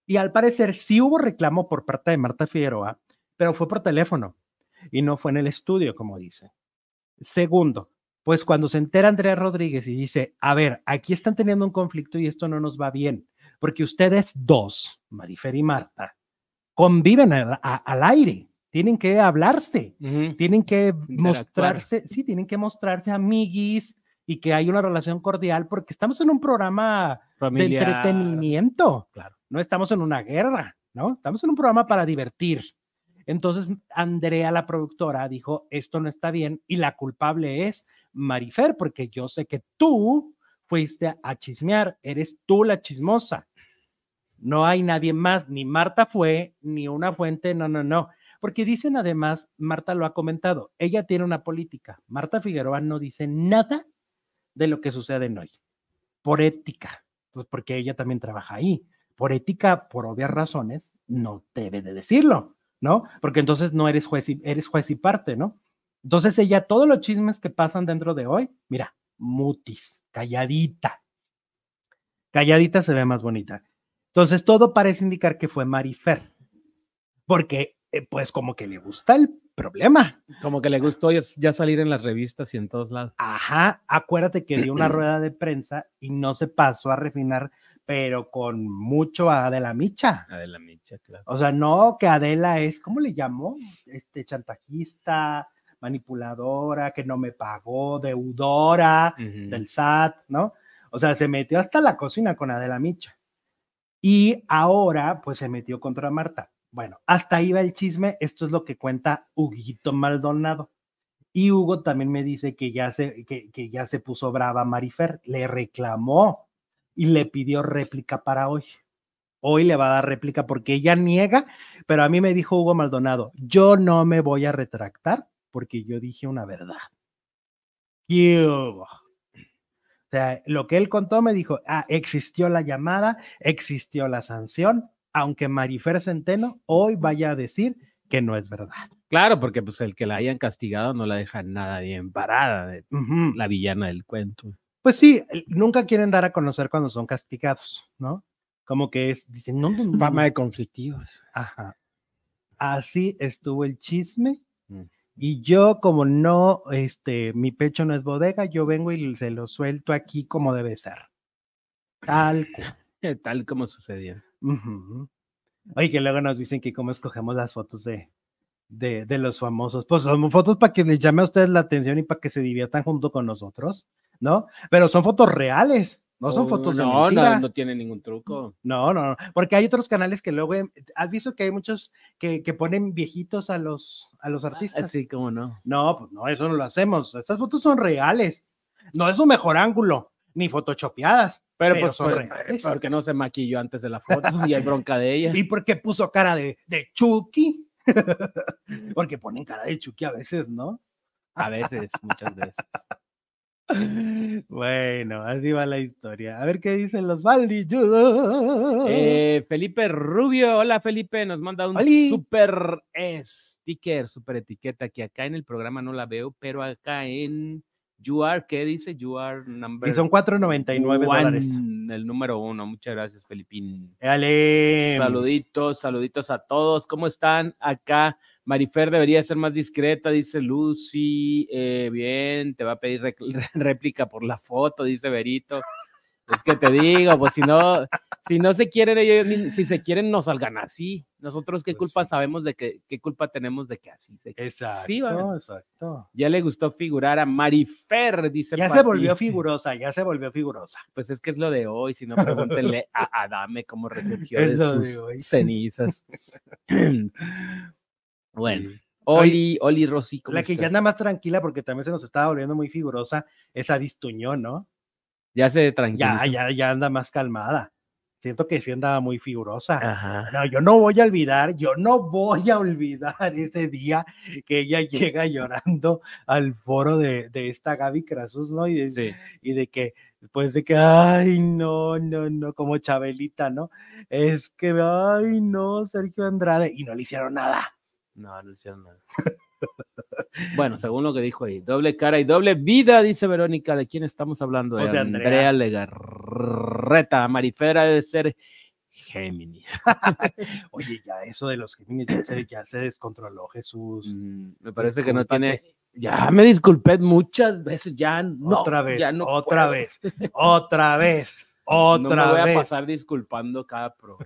Y al parecer sí hubo reclamo por parte de Marta Figueroa, pero fue por teléfono y no fue en el estudio, como dice. Segundo, pues cuando se entera Andrea Rodríguez y dice, a ver, aquí están teniendo un conflicto y esto no nos va bien, porque ustedes dos, Marifer y Marta, conviven al, a- al aire, tienen que hablarse, tienen que mostrarse, sí, tienen que mostrarse amiguis y que hay una relación cordial, porque estamos en un programa de entretenimiento. Claro. No estamos en una guerra, ¿no? Estamos en un programa para divertir. Entonces, Andrea, la productora, dijo, esto no está bien y la culpable es Marifer, porque yo sé que tú fuiste a chismear, eres tú la chismosa. No hay nadie más, ni Marta fue, ni una fuente, no, no, no. Porque dicen además, Marta lo ha comentado, ella tiene una política. Marta Figueroa no dice nada de lo que sucede en hoy, por ética, pues porque ella también trabaja ahí. Por ética, por obvias razones, no debe de decirlo, ¿no? Porque entonces no eres juez y, eres juez y parte, ¿no? Entonces ella, todos los chismes que pasan dentro de hoy, mira, mutis, calladita. Calladita se ve más bonita. Entonces todo parece indicar que fue Marifer, porque eh, pues como que le gusta el problema. Como que le gustó ya, ya salir en las revistas y en todos lados. Ajá, acuérdate que dio una rueda de prensa y no se pasó a refinar, pero con mucho a Adela Micha. Adela Micha, claro. O sea, no que Adela es, ¿cómo le llamó? Este chantajista, manipuladora, que no me pagó, deudora del SAT, ¿no? O sea, se metió hasta la cocina con Adela Micha. Y ahora, pues se metió contra Marta. Bueno, hasta ahí va el chisme. Esto es lo que cuenta Huguito Maldonado. Y Hugo también me dice que ya se, que, que ya se puso brava Marifer, le reclamó y le pidió réplica para hoy. Hoy le va a dar réplica porque ella niega, pero a mí me dijo Hugo Maldonado, yo no me voy a retractar porque yo dije una verdad. ¿Qué hubo? O sea, lo que él contó me dijo, ah, existió la llamada, existió la sanción, aunque Marifer Centeno hoy vaya a decir que no es verdad. Claro, porque pues el que la hayan castigado no la deja nada bien parada, la villana del cuento. Pues sí, nunca quieren dar a conocer cuando son castigados, ¿no? Como que es, dicen, no, no, no, Fama no". de conflictivos. Ajá. Así estuvo el chisme. Mm. Y yo, como no, este, mi pecho no es bodega, yo vengo y se lo suelto aquí como debe ser. Tal. Tal como sucedió. Ujú. Oye, que luego nos dicen que cómo escogemos las fotos de, de, de los famosos. Pues son fotos para que les llame a ustedes la atención y para que se diviertan junto con nosotros, ¿no? Pero son fotos reales, no son Oh, fotos de no, mentira. no, no tiene ningún truco. No, no, no, porque hay otros canales que luego, em, has visto que hay muchos que, que ponen viejitos a los, a los artistas. Sí, cómo no. No, pues no, eso no lo hacemos. Estas fotos son reales. No es un mejor ángulo, ni photoshopeadas. Pero, Pero pues, son pues, reales. porque no se maquilló antes de la foto y hay bronca de ella. ¿Y por qué puso cara de, de Chucky? porque ponen cara de Chucky a veces, ¿no? A veces, muchas veces. Bueno, así va la historia. A ver qué dicen los Valdilludos. Eh, Felipe Rubio, hola Felipe, nos manda un super sticker, super etiqueta que acá en el programa no la veo, pero acá en You Are, ¿qué dice? You Are number y son 4.99 one, dólares. el número uno. Muchas gracias, Felipín. Dale. Saluditos, saluditos a todos. ¿Cómo están acá? Marifer debería ser más discreta, dice Lucy. Eh, bien, te va a pedir réplica por la foto, dice Berito. Es que te digo, pues si no, si no se quieren ellos, si se quieren, no salgan así. Nosotros qué Pues culpa sí. sabemos de que, qué culpa tenemos de que así se Exacto, Sí, exacto. Ya le gustó figurar a Marifer, dice Ya se volvió figurosa, ya se volvió figurosa. Pues es que es lo de hoy, si no pregúntenle a Adame cómo resurgió Es de sus cenizas. bueno. Oli, Oli ¿cómo La que ya anda más tranquila porque también se nos estaba volviendo muy figurosa es Adis Tuñón, ¿no? ya se Ya, tranquilizó. ya, ya anda más calmada. Siento que sí andaba muy figurosa. Ajá. No, yo no voy a olvidar, yo no voy a olvidar ese día que ella llega llorando al foro de, de esta Gaby Krasus, ¿no? Y de, Sí. y de que, después de que, ay, no, no, no, como Chabelita, ¿no? Es que, ay, no, Sergio Andrade, y no le hicieron nada. No, no hicieron nada. bueno, según lo que dijo ahí, doble cara y doble vida, dice Verónica. ¿De quién estamos hablando? De, de Andrea. Andrea. Legarreta. Marifera debe ser Géminis. Oye, ya eso de los Géminis ya se, ya se descontroló, Jesús. Mm, me parece que no tiene. Ya me disculpé muchas veces, ya no. otra vez, ya no otra puedo. vez, otra vez, otra no me voy vez. a pasar disculpando cada programa.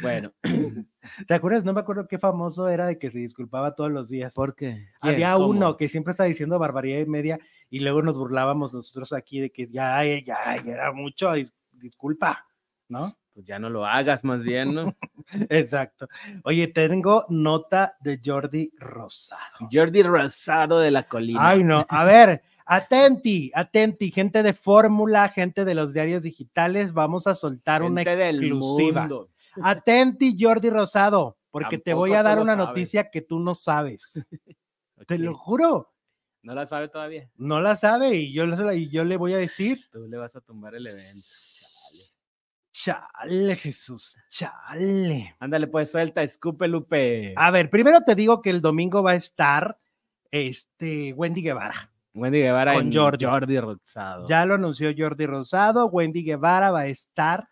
Bueno, ¿Te acuerdas? No me acuerdo qué famoso era de que se disculpaba todos los días. ¿por qué? Había uno que siempre estaba diciendo barbaridad y media y luego nos burlábamos nosotros aquí de que ya, eh, ya, ya era mucho, dis- disculpa, ¿no? Pues ya no lo hagas, más bien, ¿no? Exacto. Oye, tengo nota de Jordi Rosado. Jordi Rosado de la Colina. Ay, no, a ver, atenti, atenti, gente de fórmula, gente de los diarios digitales, vamos a soltar una Gente del exclusiva. mundo. Atenti, Jordi Rosado. porque te voy a dar una sabes. noticia que tú no sabes. Te lo juro. No la sabe todavía. No la sabe y yo, le- y yo le voy a decir, Tú le vas a tumbar el evento. Chale. chale, Jesús, chale. Ándale, pues suelta, escupe, Lupe. A ver, primero te digo que el domingo va a estar este Wendy Guevara. Wendy Guevara con. Jordi Rosado. Ya lo anunció Jordi Rosado. Wendy Guevara va a estar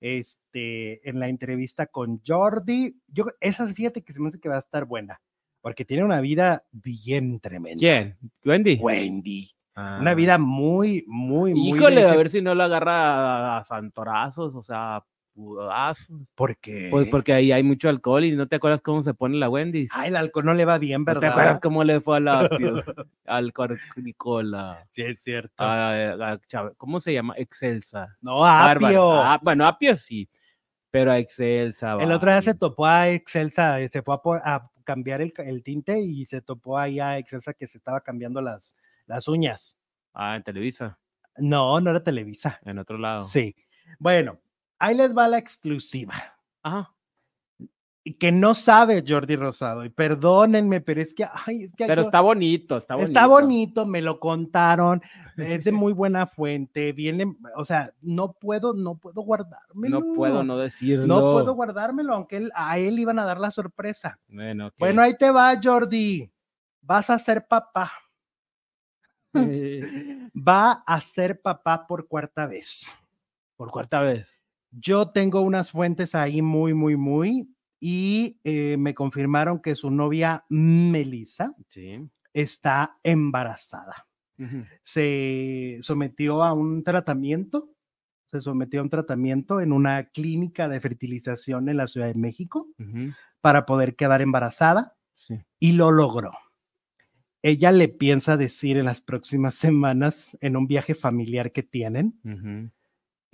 este, en la entrevista con Jordi. Yo, esa fíjate que se me hace que va a estar buena, porque tiene una vida bien tremenda. ¿Quién? ¿Wendy? Wendy. Ah. Una vida muy, muy, muy. Híjole, a ver si no lo agarra a, a santorazos, o sea, pudazos. Porque. Pues porque ahí hay mucho alcohol y no te acuerdas cómo se pone la Wendy. Ay, el alcohol no le va bien, ¿No te ¿verdad? acuerdas cómo le fue a la al Nicola? Sí, es cierto. ¿Cómo se llama? Excelsa. no. Apio. Ah, bueno, Apio sí, pero a Excelsa. el otro día se topó a Excelsa, se fue a, a cambiar el, el tinte y se topó ahí a Excelsa que se estaba cambiando las, las uñas. Ah, en Televisa, No, no era Televisa. en otro lado. Sí. Bueno, ahí les va la exclusiva. Ajá. Que no sabe Jordi Rosado. Y perdónenme, pero es que, ay, es que Pero yo- está bonito, está bonito. Está bonito, me lo contaron, es de muy buena fuente, viene, o sea, no puedo, no puedo guardármelo. No puedo no decirlo. No puedo guardármelo, aunque él- a él iban a dar la sorpresa. Bueno. Bueno, ahí te va, Jordi. Vas a ser papá. Va a ser papá por cuarta vez. Por cuarta vez. Yo tengo unas fuentes ahí muy, muy, muy, y eh, me confirmaron que su novia Melissa Sí. está embarazada. Se sometió a un tratamiento, se sometió a un tratamiento en una clínica de fertilización en la Ciudad de México para poder quedar embarazada Sí. y lo logró. Ella le piensa decir en las próximas semanas en un viaje familiar que tienen.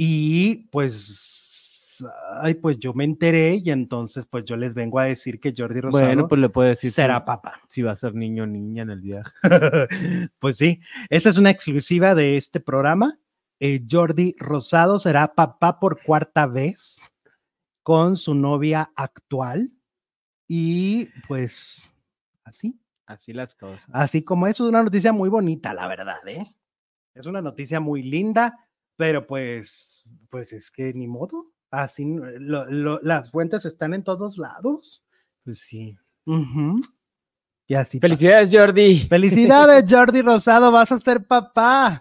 Y pues, ay, pues yo me enteré y entonces pues yo les vengo a decir que Jordi Rosado Bueno, pues le puedo decir si- será papá. si va a ser niño o niña en el viaje. pues sí, esa es una exclusiva de este programa. Eh, Jordi Rosado será papá por cuarta vez con su novia actual y pues así, Así las cosas. así como eso es una noticia muy bonita, la verdad, ¿eh? Es una noticia muy linda, pero pues, pues es que ni modo. Así, lo- lo- las fuentes están en todos lados. Pues sí. Y así. pasa. Felicidades, Jordi. Felicidades, Jordi Rosado, vas a ser papá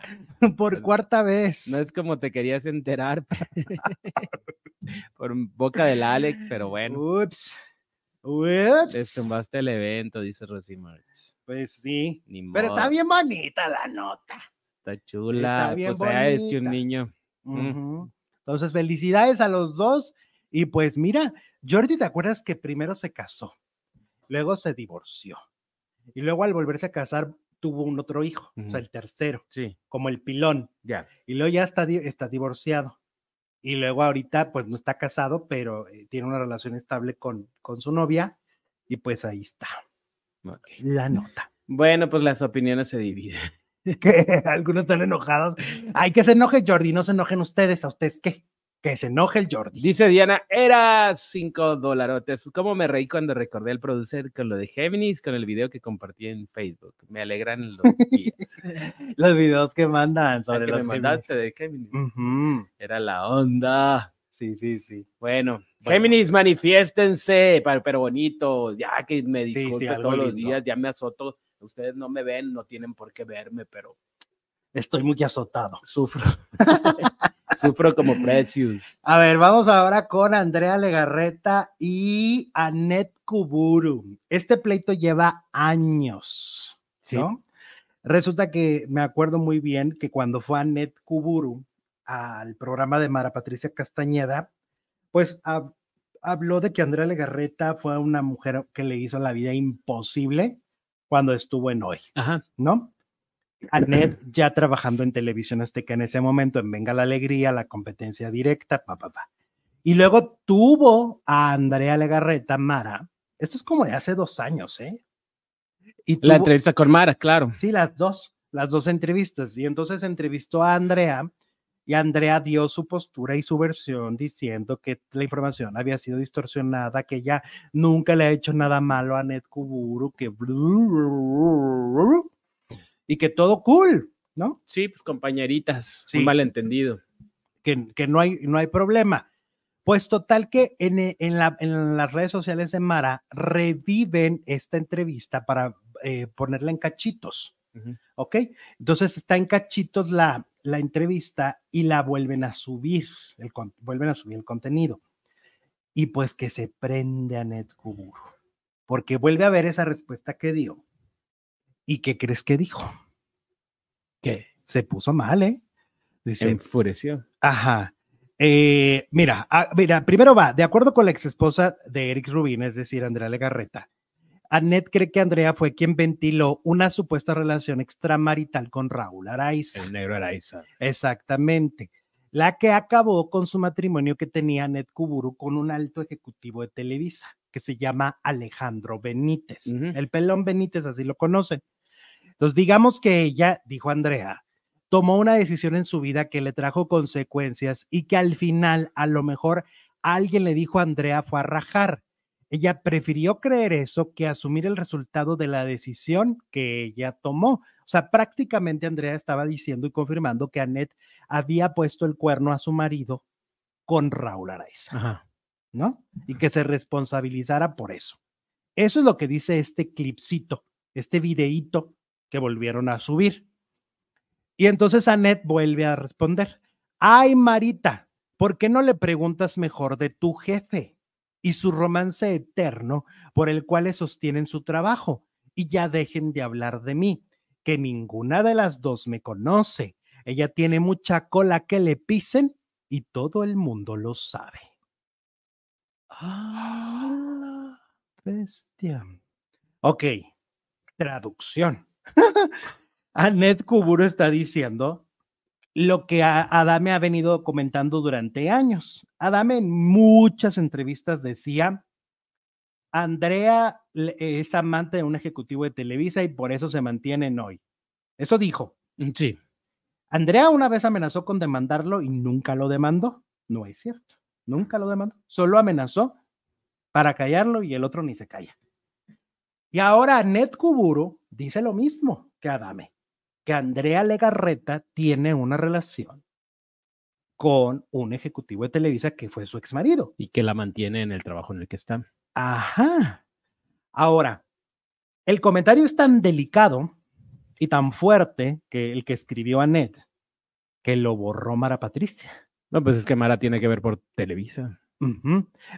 por cuarta vez. No es como te querías enterar por boca del Alex, pero bueno, Ups. Ups. les tumbaste el evento, dice Rosy Marx. Pues sí. Ni Pero está bien bonita la nota. Está chula. bien pues ya es que un niño. Mm. Entonces, felicidades a los dos. Y pues mira, Jordi, ¿te acuerdas que primero se casó? Luego se divorció. Y luego al volverse a casar tuvo un otro hijo, o sea, el tercero, Sí, como el pilón. ya. y luego ya está, está divorciado. Y luego ahorita pues no está casado, pero eh, tiene una relación estable con, con su novia y pues ahí está la nota. Bueno, pues las opiniones se dividen. Que algunos están enojados. Hay que se enoje Jordi, no se enojen ustedes. ¿A ustedes qué? Que se enoje el Jordi. Dice Diana, era cinco dolarotes. ¿Cómo me reí cuando recordé al producer con lo de Géminis, con el video que compartí en Facebook? Me alegran los días. Los videos que mandan El sobre que los me mandaste de Géminis. Géminis. Ujú. Era la onda. Sí, sí, sí. Bueno, Bueno. Géminis, manifiéstense, pero bonito, ya que me Sí, sí, disculpe todos los días, ya me azoto. Ustedes no me ven, no tienen por qué verme, pero Estoy muy azotado. sufro. sufro como Precious. A ver, vamos ahora con Andrea Legarreta y Anet Kuburu. Este pleito lleva años, Sí. ¿no? Resulta que me acuerdo muy bien que cuando fue Anet Kuburu al programa de Mara Patricia Castañeda, pues hab- habló de que Andrea Legarreta fue una mujer que le hizo la vida imposible cuando estuvo en hoy. Ajá. ¿no? Anet ya trabajando en televisión azteca en ese momento, en Venga la Alegría, la competencia directa, pa, pa, pa. Y luego tuvo a Andrea Legarreta Mara, esto es como de hace dos años, ¿eh? Y La entrevista con Mara, claro. Sí, las dos, las dos entrevistas. Y entonces entrevistó a Andrea Y Andrea dio su postura y su versión diciendo que la información había sido distorsionada, que ella nunca le ha hecho nada malo a Ned Kuburu, que y que todo cool, ¿no? Sí, pues compañeritas, Sí. un malentendido. Que, que no, hay, no hay problema. Pues total que en, e- en la- en las redes sociales de Mara reviven esta entrevista para eh, ponerla en cachitos. ¿Ok? Entonces está en cachitos la, la entrevista y la vuelven a subir, el, vuelven a subir el contenido. Y pues que se prende a Ned Kuburu, porque vuelve a ver esa respuesta que dio. ¿Y qué crees que dijo? ¿Qué? Se puso mal, ¿eh? Dice, Enfureció. Ajá. Eh, mira, ah, mira, primero va, de acuerdo con la ex esposa de Eric Rubin, es decir, Andrea Legarreta, Annette cree que Andrea fue quien ventiló una supuesta relación extramarital con Raúl Araiza. El negro Araiza. Exactamente. La que acabó con su matrimonio que tenía Annette Kuburu con un alto ejecutivo de Televisa, que se llama Alejandro Benítez. El pelón Benítez, así lo conocen. Entonces, digamos que ella, dijo Andrea, tomó una decisión en su vida que le trajo consecuencias y que al final, a lo mejor, alguien le dijo a Andrea fue a rajar. Ella prefirió creer eso que asumir el resultado de la decisión que ella tomó. O sea, prácticamente Andrea estaba diciendo y confirmando que Annette había puesto el cuerno a su marido con Raúl Araiza, Ajá. ¿no? Y que se responsabilizara por eso. Eso es lo que dice este clipcito, este videíto que volvieron a subir. Y entonces Annette vuelve a responder, ay Marita, ¿por qué no le preguntas mejor de tu jefe y su romance eterno por el cual le sostienen su trabajo? Y ya dejen de hablar de mí, que ninguna de las dos me conoce. Ella tiene mucha cola que le pisen y todo el mundo lo sabe. ¡Ah, la bestia! Ok, traducción. Annette Kuburo está diciendo lo que Adame ha venido comentando durante años. Adame en muchas entrevistas decía, Andrea es amante de un ejecutivo de Televisa y por eso se mantienen hoy. Eso dijo. Mm, Sí. Andrea una vez amenazó con demandarlo y nunca lo demandó. No es cierto. Nunca lo demandó. Solo amenazó para callarlo y el otro ni se calla. Y ahora Ned Kuburu dice lo mismo que Adame, que Andrea Legarreta tiene una relación con un ejecutivo de Televisa que fue su ex marido. Y que la mantiene en el trabajo en el que está. Ajá. Ahora, el comentario es tan delicado y tan fuerte que el que escribió Annette, que lo borró Mara Patricia. No, pues es que Mara tiene que ver por Televisa.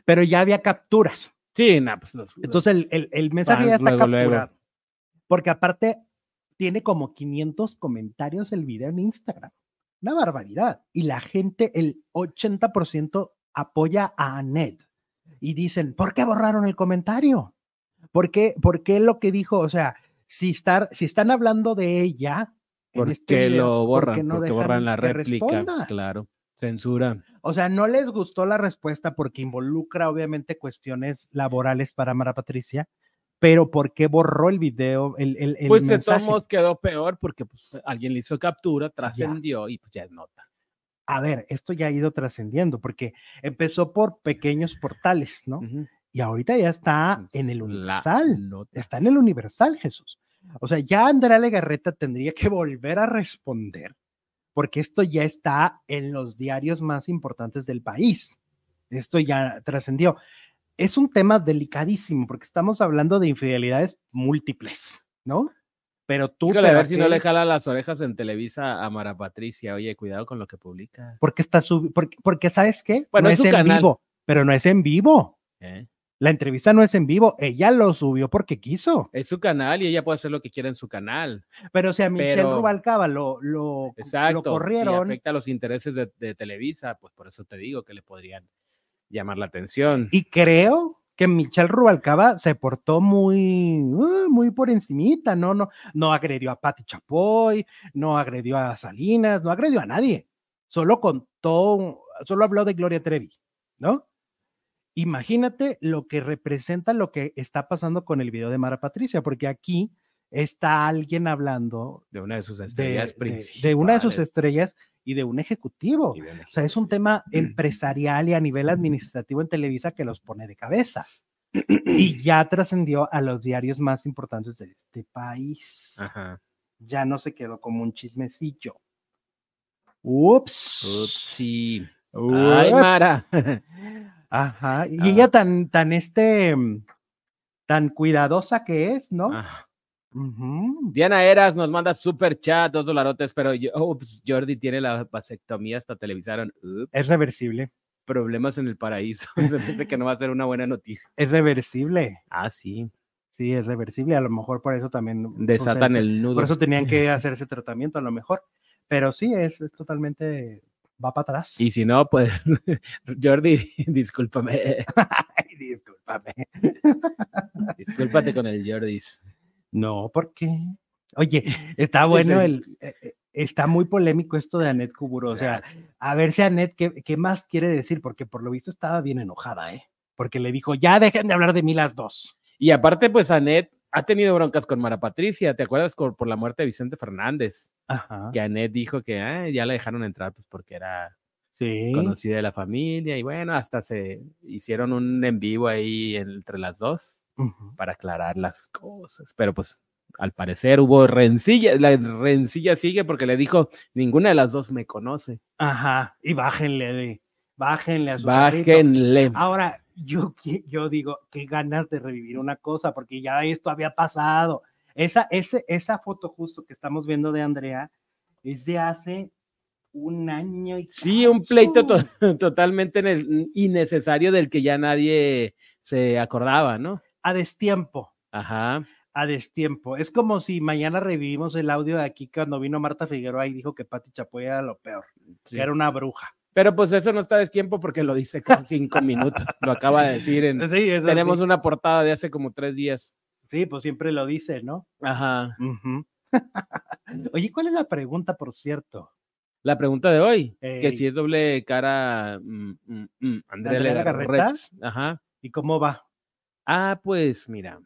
Pero ya había capturas. Sí, no, pues los- Entonces el, el- el mensaje ya está luego, luego. capturado. Porque aparte tiene como 500 comentarios el video en Instagram. Una barbaridad. Y la gente, el 80% apoya a Annette. Y dicen, ¿por qué borraron el comentario? ¿Por qué, por qué lo que dijo? O sea, si, estar, si están hablando de ella, en ¿Por este lo ¿por borran? qué no porque borran la réplica. Claro. Censura. O sea, no les gustó la respuesta porque involucra obviamente cuestiones laborales para Mara Patricia, pero ¿por qué borró el video, el, el, el pues de todos modos quedó peor porque pues, alguien le hizo captura, trascendió y pues ya es nota. A ver, esto ya ha ido trascendiendo porque empezó por pequeños portales, ¿no? Ujú. Y ahorita ya está en el Universal, está en el Universal, Jesús. O sea, ya Andrea Legarreta tendría que volver a responder porque esto ya está en los diarios más importantes del país. Esto ya trascendió. Es un tema delicadísimo porque estamos hablando de infidelidades múltiples, ¿no? Pero tú... Híjole, a pero ver si no le jala las orejas en Televisa a Mara Patricia. Oye, cuidado con lo que publica. Porque está sub... porque, porque ¿sabes qué? Bueno, no es en canal. vivo, pero no es en vivo. ¿eh? La entrevista no es en vivo, ella lo subió porque quiso. Es su canal y ella puede hacer lo que quiera en su canal. Pero si a Michelle Pero- Rubalcaba lo, lo, Exacto. lo corrieron, Si afecta a los intereses de, de Televisa, pues por eso te digo que le podrían llamar la atención. y creo que Michelle Rubalcaba se portó muy, uh, muy por encimita, ¿no? No, no agredió a Patti Chapoy, no agredió a Salinas, no agredió a nadie. Solo contó, solo habló de Gloria Trevi, ¿no? Imagínate lo que representa lo que está pasando con el video de Mara Patricia, porque aquí está alguien hablando de una de sus estrellas de- principales. de una de sus estrellas y de un ejecutivo. Bien, O sea, es un tema empresarial y a nivel administrativo en Televisa que los pone de cabeza. Y ya trascendió a los diarios más importantes de este país. Ajá. Ya no se quedó como un chismecillo. Ups. Ups. Ay, Mara. Ajá. Y Ah. ella tan, tan este, mm, tan cuidadosa que es, ¿no? Ah. Diana Eras nos manda super chat, dos dolarotes, pero yo- ups, Jordi tiene la vasectomía, hasta televisaron. Ups, Es reversible. problemas en el paraíso. Que no va a ser una buena noticia. Es reversible. Ah, sí. Sí, es reversible. A lo mejor por eso también. o sea, Desatan este- el nudo. Por eso tenían que hacer ese tratamiento, a lo mejor. Pero sí, es, es totalmente. Va para atrás. Y si no, pues, Jordi, discúlpame. Ay, discúlpame. Discúlpate con el Jordis. No, ¿por qué? Oye, está bueno el. eh, eh, Está muy polémico esto de Anet Kuburo. O sea, a ver si Anet, ¿qué, ¿qué más quiere decir? Porque por lo visto estaba bien enojada, ¿eh? Porque le dijo, ya dejen de hablar de mí las dos. Y aparte, pues, Anet ha tenido broncas con Mara Patricia. ¿Te acuerdas por, por la muerte de Vicente Fernández? Ajá. Que Anet dijo que ah, ya la dejaron entrar, pues, porque era Sí. conocida de la familia. Y bueno, hasta se hicieron un en vivo ahí entre las dos. Para aclarar las cosas. Pero pues al parecer hubo rencilla, la rencilla sigue porque le dijo, ninguna de las dos me conoce. Ajá. Y bájenle de. Bájenle a su carrito. Bájenle. Ahora, yo, yo digo, qué ganas de revivir una cosa, porque ya esto había pasado. Esa, ese, esa foto justo que estamos viendo de Andrea es de hace un año y Sí, un pleito to- totalmente ne- innecesario del que ya nadie se acordaba, ¿no? A destiempo, Ajá. a destiempo. Es como si mañana revivimos el audio de aquí cuando vino Marta Figueroa y dijo que Pati Chapoy era lo peor, sí. que era una bruja. Pero pues eso no está de tiempo porque lo dice cada cinco minutos. Lo acaba de decir en... Sí, eso Tenemos sí. una portada de hace como tres días. Sí, pues siempre lo dice, ¿no? Ajá. Oye, ¿cuál es la pregunta, por cierto? La pregunta de hoy, que si es doble cara, mm, mm, mm, Andrea ¿Andrea? Ajá. ¿Y cómo va? Ah, pues mira.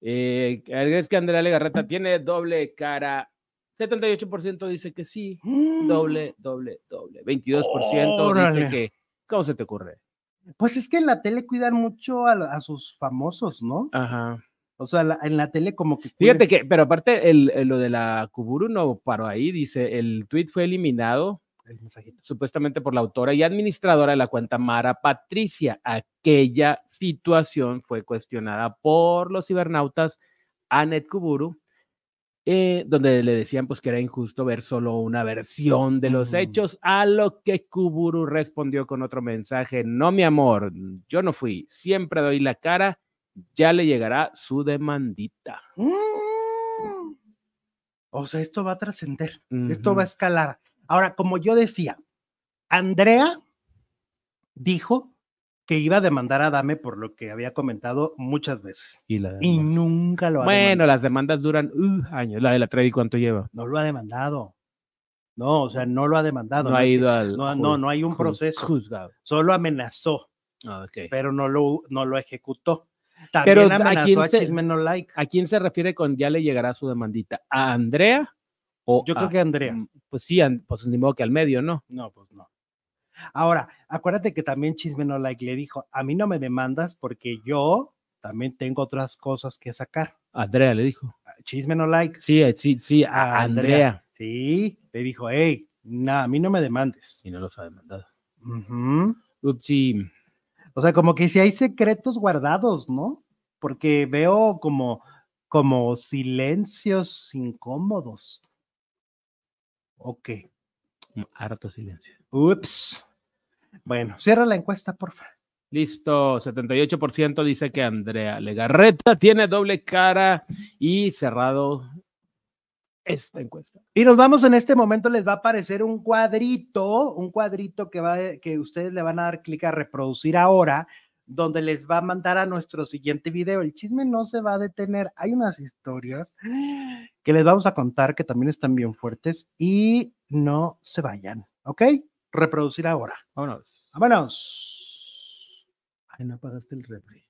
Eh, es que Andrea Legarreta tiene doble cara. 78% dice que sí. Doble, doble, doble. 22% Órale. dice que. ¿Cómo se te ocurre? Pues es que en la tele cuidan mucho a, a sus famosos, ¿no? Ajá. O sea, la- en la tele como que... Fíjate que, pero aparte, el, el- lo de la Kuburu no paró ahí. Dice: el tweet fue eliminado El mensajito. supuestamente por la autora y administradora de la cuenta Mara Patricia. Aquella situación fue cuestionada por los cibernautas Anet Kuburu, eh, donde le decían pues que era injusto ver solo una versión de los hechos, a lo que Kuburu respondió con otro mensaje, no mi amor, yo no fui, siempre doy la cara, ya le llegará su demandita. Mm. O sea, esto va a trascender, esto va a escalar. Ahora, como yo decía, Andrea dijo que iba a demandar a Dame por lo que había comentado muchas veces Y la y nunca lo ha bueno, demandado. las demandas duran uh, años. La de la Trevi, ¿cuánto lleva? No lo ha demandado. No, o sea, no lo ha demandado. no ha es que- ido al. no, no, no hay un proceso. Juzgado. Solo amenazó, Ah, ok. pero no lo, no lo ejecutó. Pero, También ¿a amenazó quién a, se- Chisme No Like. ¿A quién se refiere con ya le llegará su demandita? ¿A Andrea? O Yo creo que Andrea. Mm, Pues sí, pues ni modo que al medio, ¿no? No, pues no. Ahora, acuérdate que también Chisme No Like le dijo, a mí no me demandas porque yo también tengo otras cosas que sacar. Andrea le dijo. Chisme No Like. Sí, eh, sí, sí, a A Andrea. Sí, le dijo, hey, no, a mí no me demandes. Si no los ha demandado. Ujú. Upsi. O sea, como que si hay secretos guardados, ¿no? Porque veo como, como silencios incómodos. Ok. Harto silencio. Ups. Bueno, cierra la encuesta, porfa. Listo, 78% dice que Andrea Legarreta tiene doble cara y cerrado esta encuesta. Y nos vamos en este momento, les va a aparecer un cuadrito, un cuadrito que va, que ustedes le van a dar clic a reproducir ahora, donde les va a mandar a nuestro siguiente video. El chisme no se va a detener. Hay unas historias que les vamos a contar que también están bien fuertes y no se vayan, ¿ok? Reproducir ahora. Vámonos. Vámonos. Ay, no apagaste el refri.